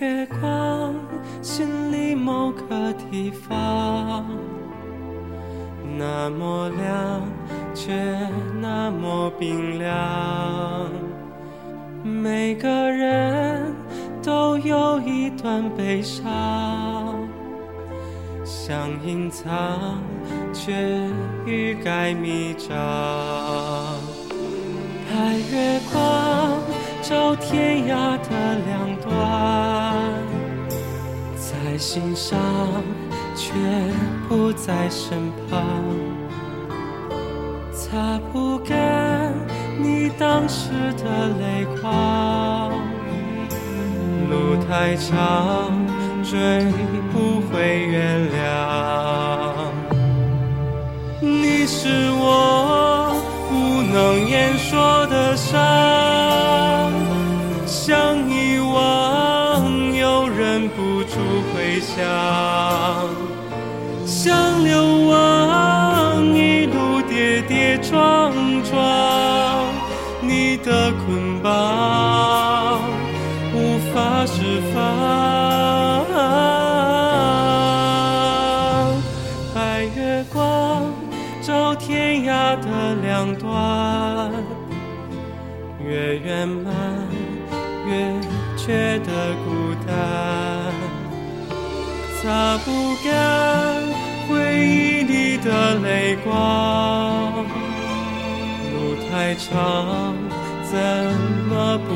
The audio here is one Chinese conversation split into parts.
月光，心里某个地方，那么亮，却那么冰凉。每个人都有一段悲伤，想隐藏，却欲盖弥彰。白月光照天涯的两端，在心上，却不在身旁，擦不干你当时的泪光。路太长，追不回原谅。你是我不能言说的伤，忍不住回想，想流亡一路跌跌撞撞，你的捆绑无法释放。白月光照天涯的两端，越圆满越觉得孤单，擦不干回忆里的泪光。路太长，怎么不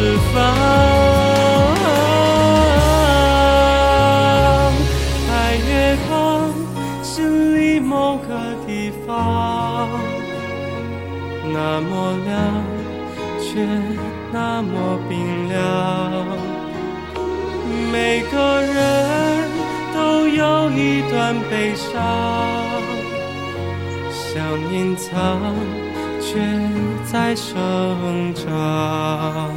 释放。白月光，心里某个地方，那么亮，却那么冰凉。每个人都有一段悲伤，想隐藏，却在生长。